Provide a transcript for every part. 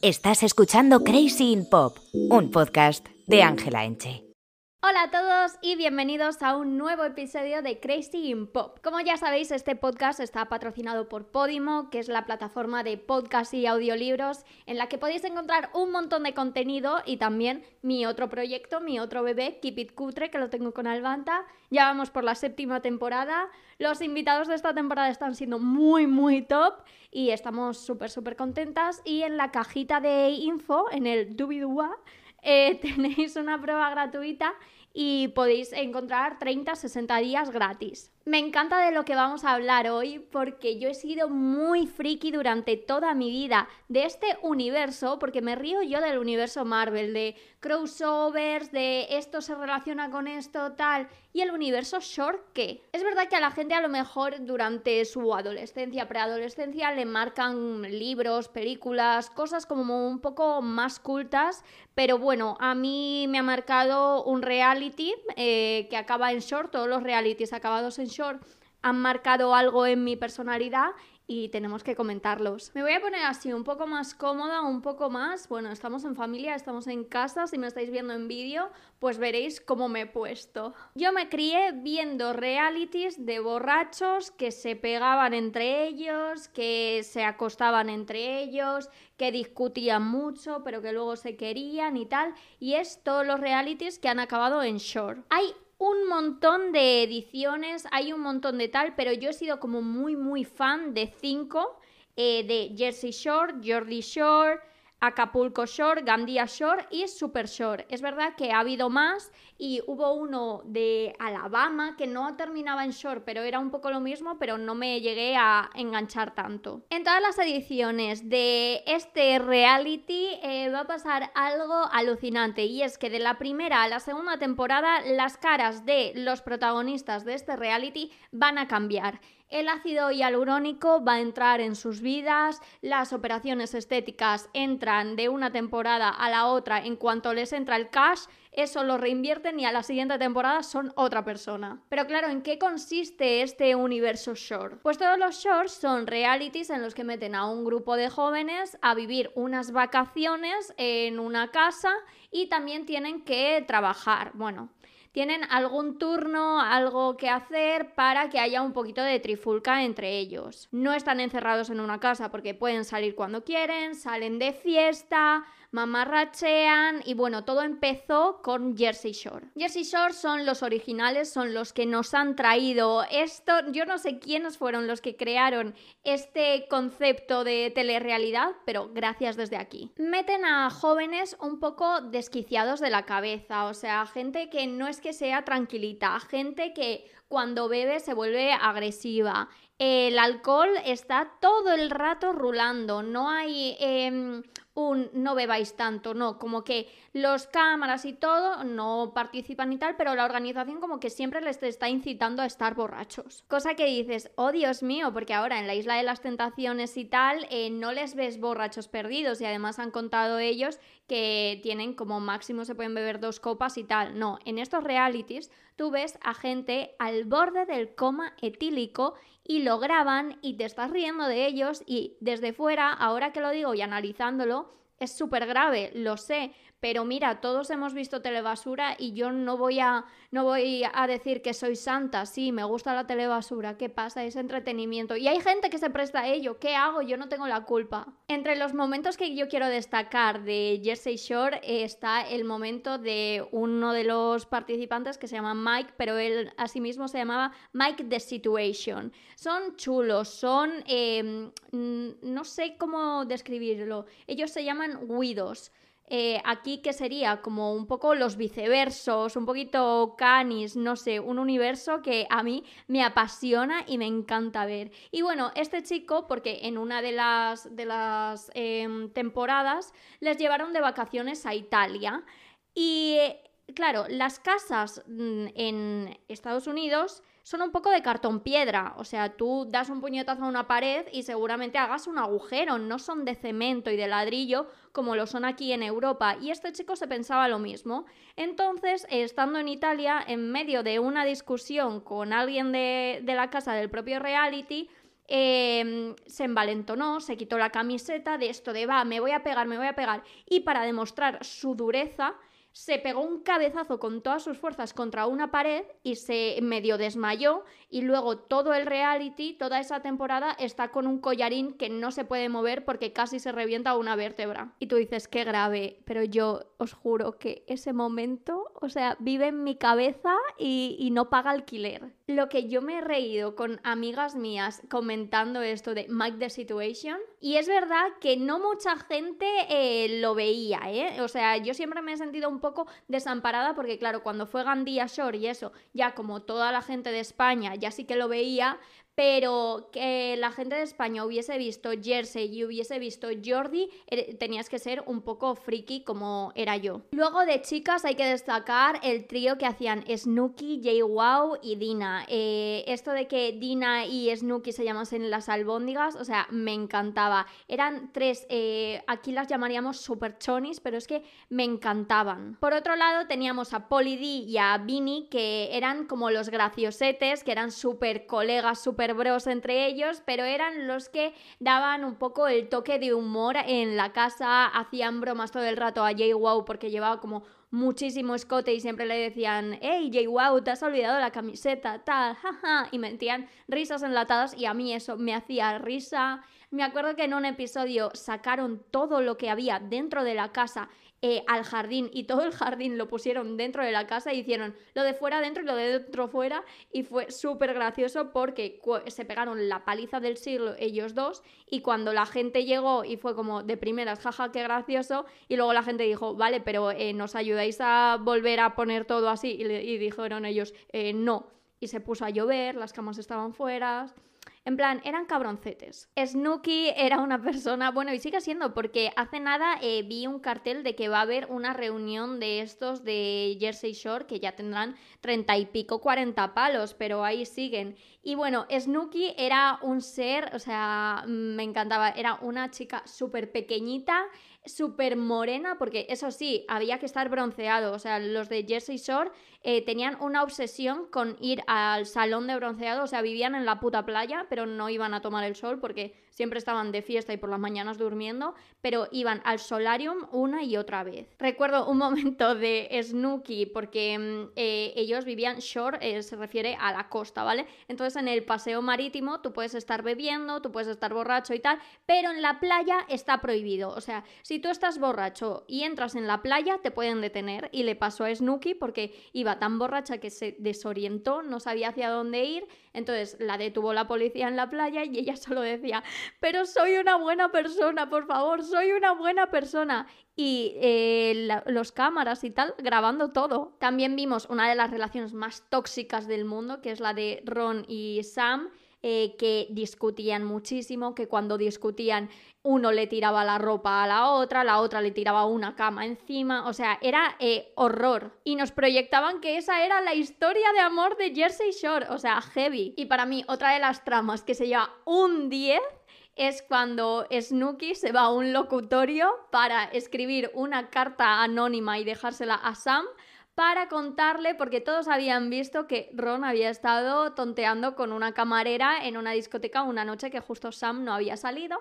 Estás escuchando Crazy in Pop, un podcast de Ángela Enche. Hola a todos y bienvenidos a un nuevo episodio de Crazy in Pop. Como ya sabéis, este podcast está patrocinado por Podimo, que es la plataforma de podcast y audiolibros en la que podéis encontrar un montón de contenido y también mi otro proyecto, mi otro bebé, Keep It Cutre, que lo tengo con Alvanta. Ya vamos por la séptima temporada. Los invitados de esta temporada están siendo muy, muy top y estamos súper, súper contentas. Y en la cajita de info, en el dubidua, eh, tenéis una prueba gratuita y podéis encontrar 30-60 días gratis. Me encanta de lo que vamos a hablar hoy porque yo he sido muy friki durante toda mi vida de este universo, porque me río yo del universo Marvel, de crossovers, de esto se relaciona con esto, tal, y el universo short, ¿qué? Es verdad que a la gente a lo mejor durante su adolescencia, preadolescencia, le marcan libros, películas, cosas como un poco más cultas, pero bueno, a mí me ha marcado un reality eh, que acaba en short, todos los realities acabados en short han marcado algo en mi personalidad y tenemos que comentarlos. Me voy a poner así un poco más cómoda, un poco más, bueno, estamos en familia, estamos en casa, si me estáis viendo en vídeo, pues veréis cómo me he puesto. Yo me crié viendo realities de borrachos que se pegaban entre ellos, que se acostaban entre ellos, que discutían mucho, pero que luego se querían y tal, y es todos los realities que han acabado en short. Hay un montón de ediciones, hay un montón de tal, pero yo he sido como muy, muy fan de cinco, eh, de Jersey Shore, Jordi Shore, Acapulco Shore, Gandia Shore y Super Shore. Es verdad que ha habido más y hubo uno de Alabama que no terminaba en Shore, pero era un poco lo mismo, pero no me llegué a enganchar tanto. En todas las ediciones de este reality eh, va a pasar algo alucinante y es que de la primera a la segunda temporada las caras de los protagonistas de este reality van a cambiar. El ácido hialurónico va a entrar en sus vidas, las operaciones estéticas entran de una temporada a la otra en cuanto les entra el cash, eso lo reinvierten y a la siguiente temporada son otra persona. Pero claro, ¿en qué consiste este universo short? Pues todos los shorts son realities en los que meten a un grupo de jóvenes a vivir unas vacaciones en una casa y también tienen que trabajar. Bueno, tienen algún turno, algo que hacer para que haya un poquito de trifulca entre ellos. No están encerrados en una casa porque pueden salir cuando quieren, salen de fiesta, mamarrachean y bueno, todo empezó con Jersey Shore. Jersey Shore son los originales, son los que nos han traído esto, yo no sé quiénes fueron los que crearon este concepto de telerrealidad, pero gracias desde aquí. Meten a jóvenes un poco desquiciados de la cabeza, o sea, gente que no es que sea tranquilita, gente que cuando bebe se vuelve agresiva. El alcohol está todo el rato rulando, no hay em, un no bebáis tanto, no, como que los cámaras y todo no participan y tal, pero la organización como que siempre les está incitando a estar borrachos. Cosa que dices, oh Dios mío, porque ahora en la isla de las tentaciones y tal, eh, no les ves borrachos perdidos y además han contado ellos que tienen como máximo se pueden beber dos copas y tal. No, en estos realities tú ves a gente al borde del coma etílico y lo graban y te estás riendo de ellos y desde fuera, ahora que lo digo y analizándolo, es súper grave, lo sé, pero mira, todos hemos visto telebasura y yo no voy a no voy a decir que soy santa, sí, me gusta la telebasura, ¿qué pasa? Es entretenimiento. Y hay gente que se presta a ello, ¿qué hago? Yo no tengo la culpa. Entre los momentos que yo quiero destacar de Jersey Shore está el momento de uno de los participantes que se llama Mike, pero él asimismo se llamaba Mike The Situation. Son chulos, son... Em, no sé cómo describirlo. Ellos se llaman Guidos. Eh, aquí que sería como un poco los viceversos, un poquito canis, no sé, un universo que a mí me apasiona y me encanta ver. Y bueno, este chico, porque en una de las, de las em, temporadas les llevaron de vacaciones a Italia y claro, las casas mm, en Estados Unidos son un poco de cartón piedra. O sea, tú das un puñetazo a una pared y seguramente hagas un agujero. No son de cemento y de ladrillo como lo son aquí en Europa. Y este chico se pensaba lo mismo. Entonces, estando en Italia, en medio de una discusión con alguien de, de la casa del propio reality, em, se envalentonó, se quitó la camiseta de esto de va, me voy a pegar, me voy a pegar, y para demostrar su dureza, se pegó un cabezazo con todas sus fuerzas contra una pared y se medio desmayó y luego todo el reality, toda esa temporada está con un collarín que no se puede mover porque casi se revienta una vértebra. Y tú dices, qué grave, pero yo os juro que ese momento, o sea, vive en mi cabeza y, no paga alquiler. Lo que yo me he reído con amigas mías comentando esto de Mike the Situation, y es verdad que no mucha gente eh, lo veía, ¿eh? O sea, yo siempre me he sentido un poco desamparada porque, claro, cuando fue Gandía Shore y eso, ya como toda la gente de España ya sí que lo veía, pero que la gente de España hubiese visto Jersey y hubiese visto Jordi, eh, tenías que ser un poco friki como era yo. Luego de chicas hay que destacar el trío que hacían Snooki, Jay Wow y Dina. Eh, esto de que Dina y Snooki se llamasen las albóndigas, o sea, me encantaba. Eran tres, eh, aquí las llamaríamos super chonis, pero es que me encantaban. Por otro lado teníamos a Polly D y a Vinny, que eran como los graciosetes, que eran súper colegas, súper bros entre ellos, pero eran los que daban un poco el toque de humor en la casa, hacían bromas todo el rato a Jay Wow porque llevaba como muchísimo escote y siempre le decían, hey Jay Wow, te has olvidado la camiseta, tal, jaja, y metían risas enlatadas y a mí eso me hacía risa. Me acuerdo que en un episodio sacaron todo lo que había dentro de la casa eh, al jardín y todo el jardín lo pusieron dentro de la casa y hicieron lo de fuera dentro y lo de dentro fuera y fue súper gracioso porque se pegaron la paliza del siglo ellos dos y cuando la gente llegó y fue como de primeras, jaja, qué gracioso y luego la gente dijo, vale, pero eh, nos ayudáis a volver a poner todo así y, dijeron ellos, eh, no. Y se puso a llover, las camas estaban fuera, en plan, eran cabroncetes. Snooki era una persona, bueno, y sigue siendo, porque hace nada eh, vi un cartel de que va a haber una reunión de estos de Jersey Shore que ya tendrán treinta y pico, cuarenta palos, pero ahí siguen. Y bueno, Snooki era un ser, o sea, me encantaba, era una chica súper pequeñita, súper morena, porque eso sí, había que estar bronceado, o sea, los de Jersey Shore eh, tenían una obsesión con ir al salón de bronceado, o sea, vivían en la puta playa, pero no iban a tomar el sol porque siempre estaban de fiesta y por las mañanas durmiendo, pero iban al solarium una y otra vez. Recuerdo un momento de Snooki porque mm, eh, ellos vivían shore, eh, se refiere a la costa, ¿vale? Entonces en el paseo marítimo tú puedes estar bebiendo, tú puedes estar borracho y tal, pero en la playa está prohibido. O sea, si tú estás borracho y entras en la playa, te pueden detener. Y le pasó a Snooki porque iba tan borracha que se desorientó, no sabía hacia dónde ir entonces la detuvo la policía en la playa y ella solo decía, pero soy una buena persona, por favor, soy una buena persona. Y eh, los cámaras y tal grabando todo. También vimos una de las relaciones más tóxicas del mundo, que es la de Ron y Sam eh, que discutían muchísimo, que cuando discutían uno le tiraba la ropa a la otra, la otra le tiraba una cama encima, o sea, era eh, horror. Y nos proyectaban que esa era la historia de amor de Jersey Shore, o sea, heavy. Y para mí, otra de las tramas que se lleva un 10 es cuando Snooki se va a un locutorio para escribir una carta anónima y dejársela a Sam para contarle, porque todos habían visto que Ron había estado tonteando con una camarera en una discoteca una noche que justo Sam no había salido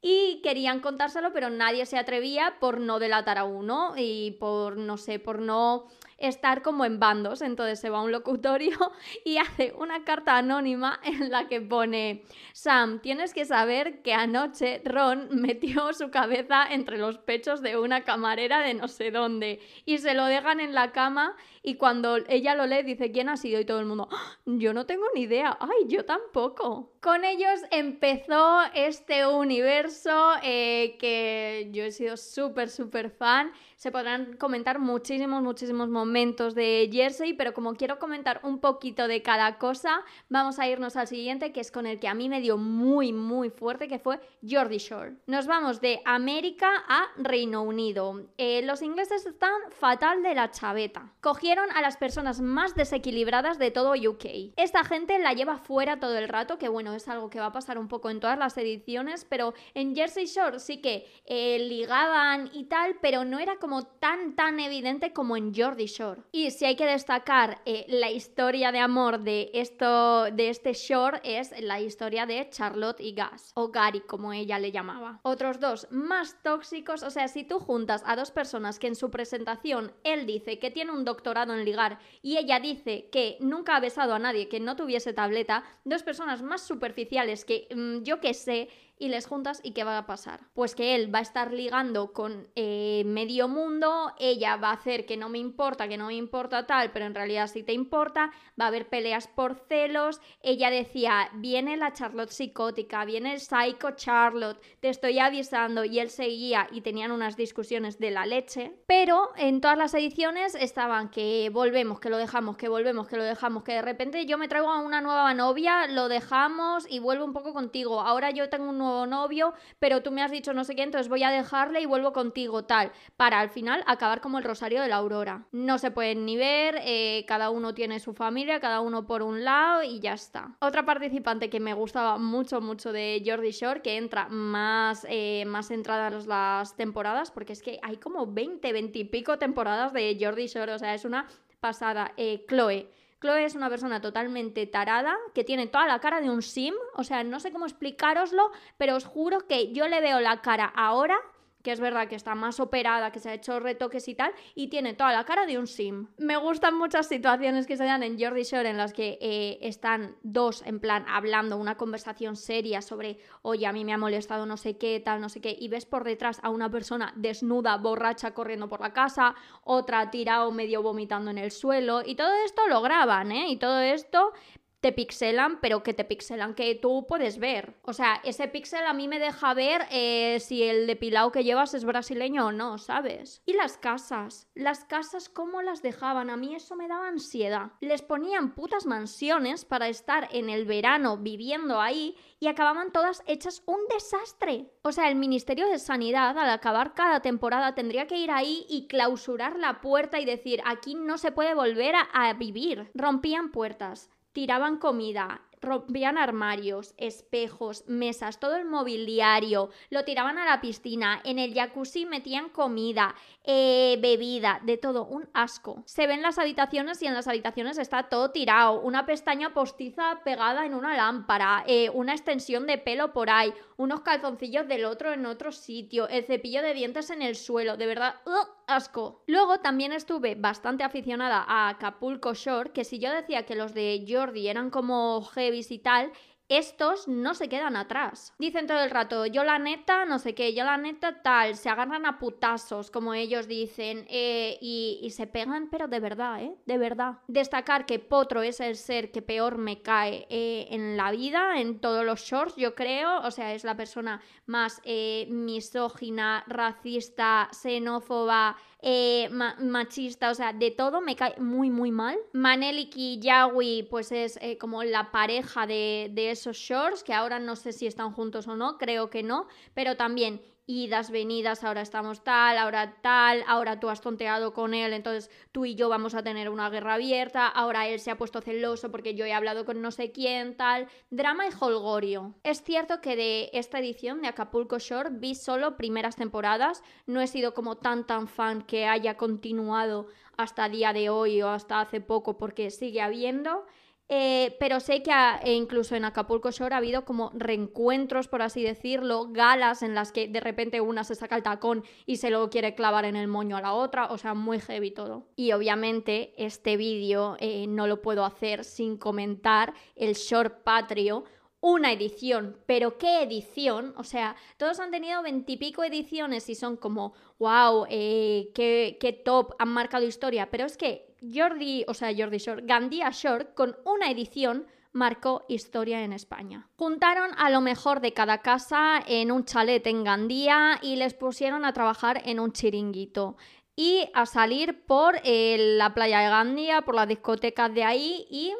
y querían contárselo, pero nadie se atrevía por no delatar a uno y por, no sé, por no estar como en bandos. Entonces se va a un locutorio y hace una carta anónima en la que pone, Sam, tienes que saber que anoche Ron metió su cabeza entre los pechos de una camarera de no sé dónde y se lo dejan en la cama y cuando ella lo lee dice, ¿quién ha sido? Y todo el mundo, ¡Ah! yo no tengo ni idea, ay, yo tampoco. Con ellos empezó este universo eh, que yo he sido súper, súper fan se podrán comentar muchísimos, muchísimos momentos de Jersey, pero como quiero comentar un poquito de cada cosa, vamos a irnos al siguiente, que es con el que a mí me dio muy, muy fuerte, que fue Jordi Shore. Nos vamos de América a Reino Unido. Eh, los ingleses están fatal de la chaveta. Cogieron a las personas más desequilibradas de todo UK. Esta gente la lleva fuera todo el rato, que bueno, es algo que va a pasar un poco en todas las ediciones, pero en Jersey Shore sí que eh, ligaban y tal, pero no era como como tan, tan evidente como en Jordi Shore. Y si hay que destacar eh, la historia de amor de, esto, de este Shore es la historia de Charlotte y Gas, o Gary como ella le llamaba. Otros dos más tóxicos, o sea, si tú juntas a dos personas que en su presentación él dice que tiene un doctorado en ligar y ella dice que nunca ha besado a nadie que no tuviese tableta, dos personas más superficiales que mm, yo que sé, y les juntas y ¿qué va a pasar? Pues que él va a estar ligando con eh, medio mundo, ella va a hacer que no me importa, que no me importa tal, pero en realidad sí te importa, va a haber peleas por celos, ella decía, viene la Charlotte psicótica, viene el psycho Charlotte, te estoy avisando y él seguía y tenían unas discusiones de la leche, pero en todas las ediciones estaban que volvemos, que lo dejamos, que volvemos, que lo dejamos, que de repente yo me traigo a una nueva novia, lo dejamos y vuelvo un poco contigo, ahora yo tengo un novio, pero tú me has dicho no sé qué, entonces voy a dejarle y vuelvo contigo, tal, para al final acabar como el Rosario de la Aurora. No se pueden ni ver, eh, cada uno tiene su familia, cada uno por un lado y ya está. Otra participante que me gustaba mucho, mucho de Jordi Shore, que entra más, eh, más entradas las temporadas, porque es que hay como 20, 20 y pico temporadas de Jordi Shore, o sea, es una pasada. Eh, Chloe. Chloe es una persona totalmente tarada, que tiene toda la cara de un sim, o sea, no sé cómo explicaroslo, pero os juro que yo le veo la cara ahora que es verdad que está más operada, que se ha hecho retoques y tal, y tiene toda la cara de un sim. Me gustan muchas situaciones que se dan en Jordi Shore en las que eh, están dos en plan hablando, una conversación seria sobre, oye, a mí me ha molestado no sé qué, tal, no sé qué, y ves por detrás a una persona desnuda, borracha, corriendo por la casa, otra tirado medio vomitando en el suelo, y todo esto lo graban, ¿eh? Y todo esto te pixelan, pero que te pixelan que tú puedes ver. O sea, ese pixel a mí me deja ver eh, si el depilado que llevas es brasileño o no, ¿sabes? Y las casas. Las casas, ¿cómo las dejaban? A mí eso me daba ansiedad. Les ponían putas mansiones para estar en el verano viviendo ahí y acababan todas hechas un desastre. O sea, el Ministerio de Sanidad al acabar cada temporada tendría que ir ahí y clausurar la puerta y decir, aquí no se puede volver a vivir. Rompían puertas tiraban comida, rompían armarios, espejos, mesas, todo el mobiliario, lo tiraban a la piscina, en el jacuzzi metían comida, eh, bebida, de todo, un asco. Se ven las habitaciones y en las habitaciones está todo tirado, una pestaña postiza pegada en una lámpara, eh, una extensión de pelo por ahí, unos calzoncillos del otro en otro sitio, el cepillo de dientes en el suelo, de verdad, asco. Luego también estuve bastante aficionada a Acapulco Shore, que si yo decía que los de Jordi eran como heavy y tal, estos no se quedan atrás. Dicen todo el rato, yo la neta, no sé qué, yo la neta tal, se agarran a putazos, como ellos dicen, eh, y, se pegan, pero de verdad, ¿eh? De verdad. Destacar que Potro es el ser que peor me cae eh, en la vida, en todos los shorts, yo creo, o sea, es la persona más eh, misógina, racista, xenófoba, eh, machista, o sea, de todo me cae muy, muy mal. Manelik y Yawi, pues es eh, como la pareja de, de esos shorts, que ahora no sé si están juntos o no, creo que no, pero también idas, venidas, ahora estamos tal, ahora tal, ahora tú has tonteado con él, entonces tú y yo vamos a tener una guerra abierta, ahora él se ha puesto celoso porque yo he hablado con no sé quién, tal, drama y holgorio. Es cierto que de esta edición de Acapulco Shore vi solo primeras temporadas, no he sido como tan tan fan que haya continuado hasta día de hoy o hasta hace poco porque sigue habiendo. Eh, pero sé que e incluso en Acapulco Shore ha habido como reencuentros, por así decirlo, galas en las que de repente una se saca el tacón y se lo quiere clavar en el moño a la otra, o sea, muy heavy todo. Y obviamente este vídeo eh, no lo puedo hacer sin comentar el short patrio, una edición, pero ¿qué edición? O sea, todos han tenido veintipico ediciones y son como, wow, eh, qué, top, han marcado historia, pero es que Jordi, o sea, Jordi Shore, Gandía Shore, con una edición marcó historia en España. Juntaron a lo mejor de cada casa en un chalet en Gandía y les pusieron a trabajar en un chiringuito y a salir por eh, la playa de Gandía, por las discotecas de ahí y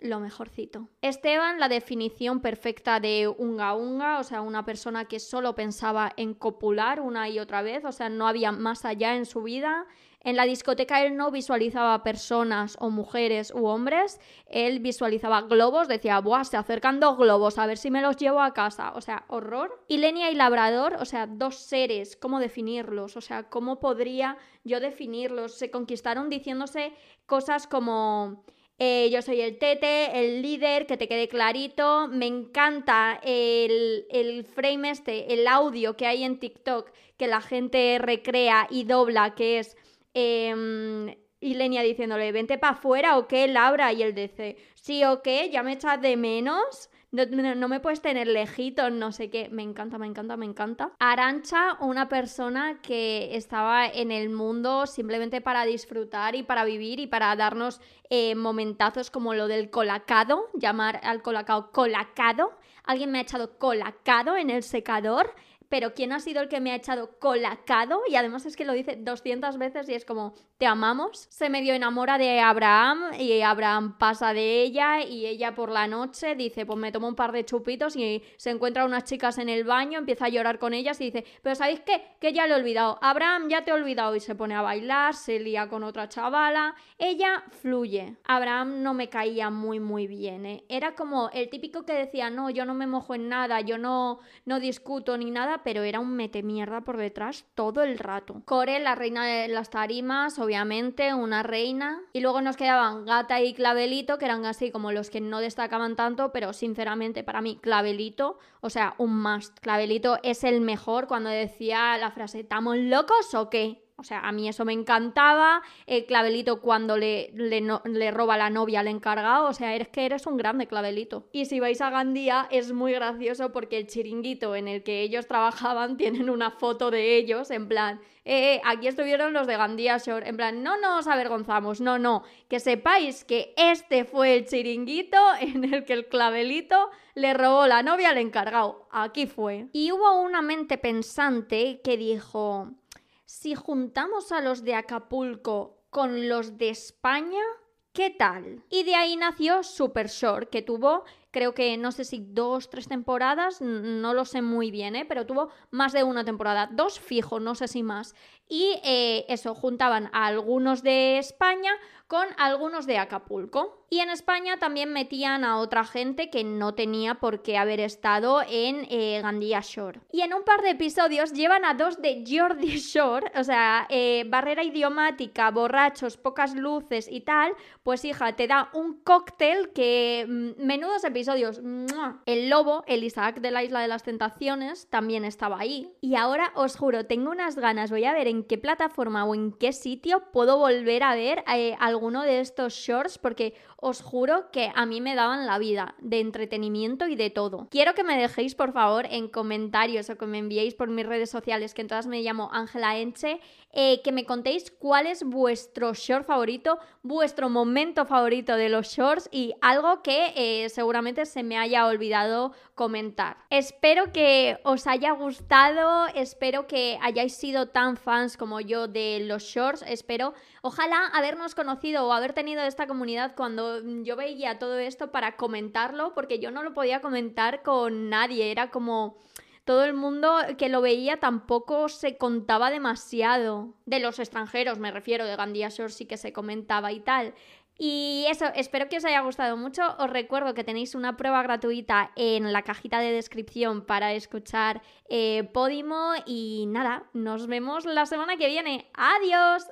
lo mejorcito. Esteban, la definición perfecta de unga unga, o sea, una persona que solo pensaba en copular una y otra vez, o sea, no había más allá en su vida. En la discoteca él no visualizaba personas o mujeres u hombres, él visualizaba globos, decía, ¡buah! Se acercan dos globos, a ver si me los llevo a casa. O sea, horror. Y Lenia y Labrador, o sea, dos seres, ¿cómo definirlos? O sea, ¿cómo podría yo definirlos? Se conquistaron diciéndose cosas como eh, yo soy el tete, el líder, que te quede clarito. Me encanta el, el, frame este, el audio que hay en TikTok que la gente recrea y dobla, que es eh, Ilenia diciéndole, vente para afuera o qué, Laura. Y él dice, sí o qué, ya me echas de menos. No, me puedes tener lejitos, no sé qué. Me encanta, me encanta, me encanta. Arancha, una persona que estaba en el mundo simplemente para disfrutar y para vivir y para darnos eh, momentazos como lo del colacado, llamar al colacao colacado. Alguien me ha echado colacado en el secador pero ¿quién ha sido el que me ha echado colacado? Y además es que lo dice 200 veces y es como, te amamos. Se medio enamora de Abraham y Abraham pasa de ella y ella por la noche dice, pues me tomo un par de chupitos y se encuentra unas chicas en el baño, empieza a llorar con ellas y dice, pero ¿sabéis qué? Que ya lo he olvidado. Abraham, ya te he olvidado y se pone a bailar, se lía con otra chavala. Ella fluye. Abraham no me caía muy muy bien, ¿eh? Era como el típico que decía, no, yo no me mojo en nada, yo no, no discuto ni nada pero era un mete mierda por detrás todo el rato. Core, la reina de las tarimas, obviamente, una reina. Y luego nos quedaban Gata y Clavelito, que eran así como los que no destacaban tanto, pero sinceramente para mí, Clavelito, o sea, un must. Clavelito es el mejor cuando decía la frase, ¿estamos locos o qué? O sea, a mí eso me encantaba. El clavelito cuando le, le, roba la novia al encargado. O sea, eres que eres un grande clavelito. Y si vais a Gandía es muy gracioso porque el chiringuito en el que ellos trabajaban tienen una foto de ellos en plan, eh, aquí estuvieron los de Gandía Shore. En plan, no nos avergonzamos, no, no. Que sepáis que este fue el chiringuito en el que el clavelito le robó la novia al encargado. Aquí fue. Y hubo una mente pensante que dijo si juntamos a los de Acapulco con los de España, ¿qué tal? Y de ahí nació Super Short, que tuvo creo que no sé si dos, tres temporadas, no lo sé muy bien, ¿eh? pero tuvo más de una temporada, dos fijo, no sé si más. Y eh, eso, juntaban a algunos de España con algunos de Acapulco. Y en España también metían a otra gente que no tenía por qué haber estado en eh, Gandía Shore. Y en un par de episodios llevan a dos de Jordi Shore, o sea, eh, barrera idiomática, borrachos, pocas luces y tal. Pues hija, te da un cóctel que mm, menudos episodios el lobo, el Isaac de la Isla de las Tentaciones, también estaba ahí. Y ahora os juro, tengo unas ganas, voy a ver en qué plataforma o en qué sitio puedo volver a ver eh, alguno de estos shorts, porque os juro que a mí me daban la vida de entretenimiento y de todo. Quiero que me dejéis, por favor, en comentarios o que me enviéis por mis redes sociales, que en todas me llamo Ángela Enche, eh, que me contéis cuál es vuestro short favorito, vuestro momento favorito de los shorts y algo que eh, seguramente se me haya olvidado comentar. Espero que os haya gustado, espero que hayáis sido tan fans como yo de los shorts, espero ojalá habernos conocido o haber tenido esta comunidad cuando yo veía todo esto para comentarlo, porque yo no lo podía comentar con nadie, era como todo el mundo que lo veía tampoco se contaba demasiado. De los extranjeros, me refiero, de Gandía Shore sí que se comentaba y tal. Y eso, espero que os haya gustado mucho. Os recuerdo que tenéis una prueba gratuita en la cajita de descripción para escuchar eh, Podimo. Y nada, nos vemos la semana que viene. ¡Adiós!